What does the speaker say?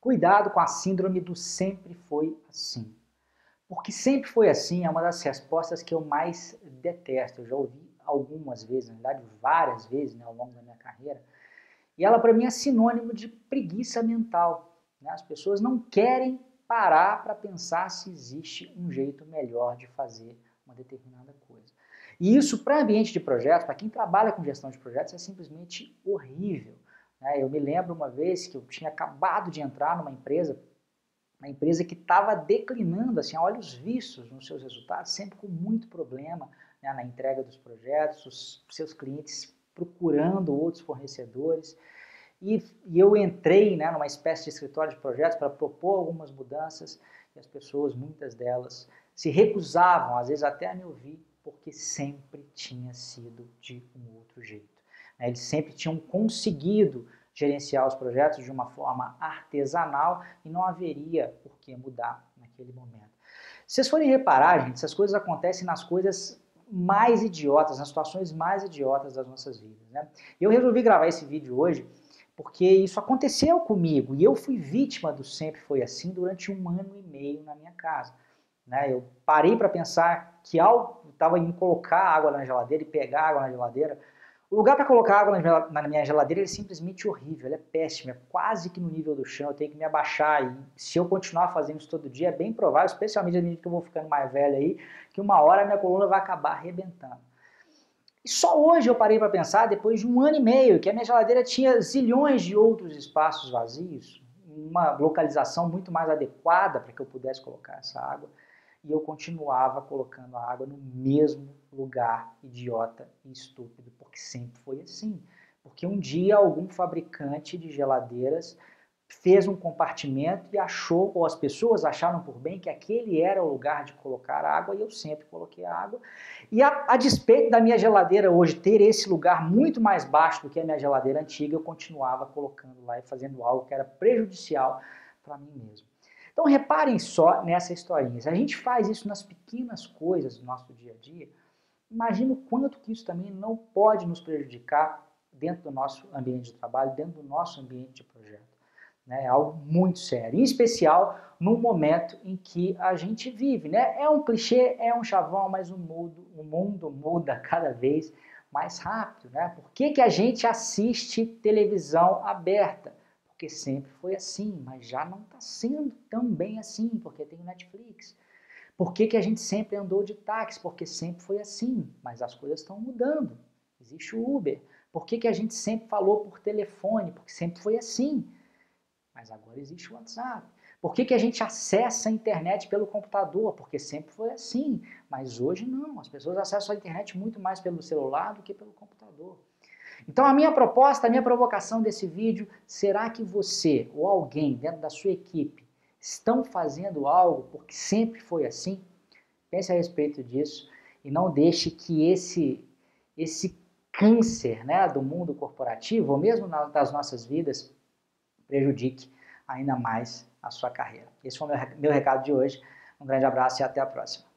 Cuidado com a síndrome do sempre foi assim. Porque sempre foi assim é uma das respostas que eu mais detesto. Eu já ouvi algumas vezes, na verdade várias vezes né, ao longo da minha carreira. E ela para mim é sinônimo de preguiça mental. Né? As pessoas não querem parar para pensar se existe um jeito melhor de fazer uma determinada coisa. E isso para ambiente de projetos, para quem trabalha com gestão de projetos, é simplesmente horrível. Né? Eu me lembro uma vez que eu tinha acabado de entrar numa empresa, uma empresa que estava declinando assim, a olhos vistos nos seus resultados, sempre com muito problema né, na entrega dos projetos, os seus clientes procurando outros fornecedores. E, e eu entrei né, numa espécie de escritório de projetos para propor algumas mudanças e as pessoas, muitas delas, se recusavam, às vezes até a me ouvir, porque sempre tinha sido de um outro jeito. Né? Eles sempre tinham conseguido gerenciar os projetos de uma forma artesanal e não haveria por que mudar naquele momento. Se vocês forem reparar, gente, essas coisas acontecem nas coisas mais idiotas, nas situações mais idiotas das nossas vidas. Né? Eu resolvi gravar esse vídeo hoje porque isso aconteceu comigo e eu fui vítima do Sempre Foi Assim durante um ano e meio na minha casa. Né? Eu parei para pensar que ao estava indo colocar água na geladeira e pegar água na geladeira, o lugar para colocar água na minha geladeira é simplesmente horrível, é péssimo, é quase que no nível do chão, eu tenho que me abaixar e se eu continuar fazendo isso todo dia, é bem provável, especialmente à medida que eu vou ficando mais velho aí, que uma hora a minha coluna vai acabar arrebentando. E só hoje eu parei para pensar, depois de um ano e meio, que a minha geladeira tinha zilhões de outros espaços vazios, uma localização muito mais adequada para que eu pudesse colocar essa água, e eu continuava colocando a água no mesmo lugar idiota e estúpido, porque sempre foi assim. Porque um dia algum fabricante de geladeiras fez um compartimento e achou, ou as pessoas acharam por bem que aquele era o lugar de colocar água e eu sempre coloquei água. E a, a, despeito da minha geladeira hoje ter esse lugar muito mais baixo do que a minha geladeira antiga, eu continuava colocando lá e fazendo algo que era prejudicial para mim mesmo. Então reparem só nessa historinha. Se a gente faz isso nas pequenas coisas do nosso dia a dia, imagina o quanto que isso também não pode nos prejudicar dentro do nosso ambiente de trabalho, dentro do nosso ambiente de projeto. Né? É algo muito sério, em especial no momento em que a gente vive. Né? É um clichê, é um chavão, mas o mundo, o mundo muda cada vez mais rápido. Né? Por que, que a gente assiste televisão aberta? Porque sempre foi assim, mas já não está sendo tão bem assim, porque tem o Netflix. Por que, que a gente sempre andou de táxi? Porque sempre foi assim, mas as coisas estão mudando. Existe o Uber. Por que, que a gente sempre falou por telefone? Porque sempre foi assim. Mas agora existe o WhatsApp. Por que, que a gente acessa a internet pelo computador? Porque sempre foi assim. Mas hoje não. As pessoas acessam a internet muito mais pelo celular do que pelo computador. Então a minha proposta, a minha provocação desse vídeo, será que você ou alguém dentro da sua equipe estão fazendo algo porque sempre foi assim? Pense a respeito disso e não deixe que esse, esse câncer né, do mundo corporativo, ou mesmo das nossas vidas, prejudique ainda mais a sua carreira. Esse foi o meu recado de hoje. Um grande abraço e até a próxima.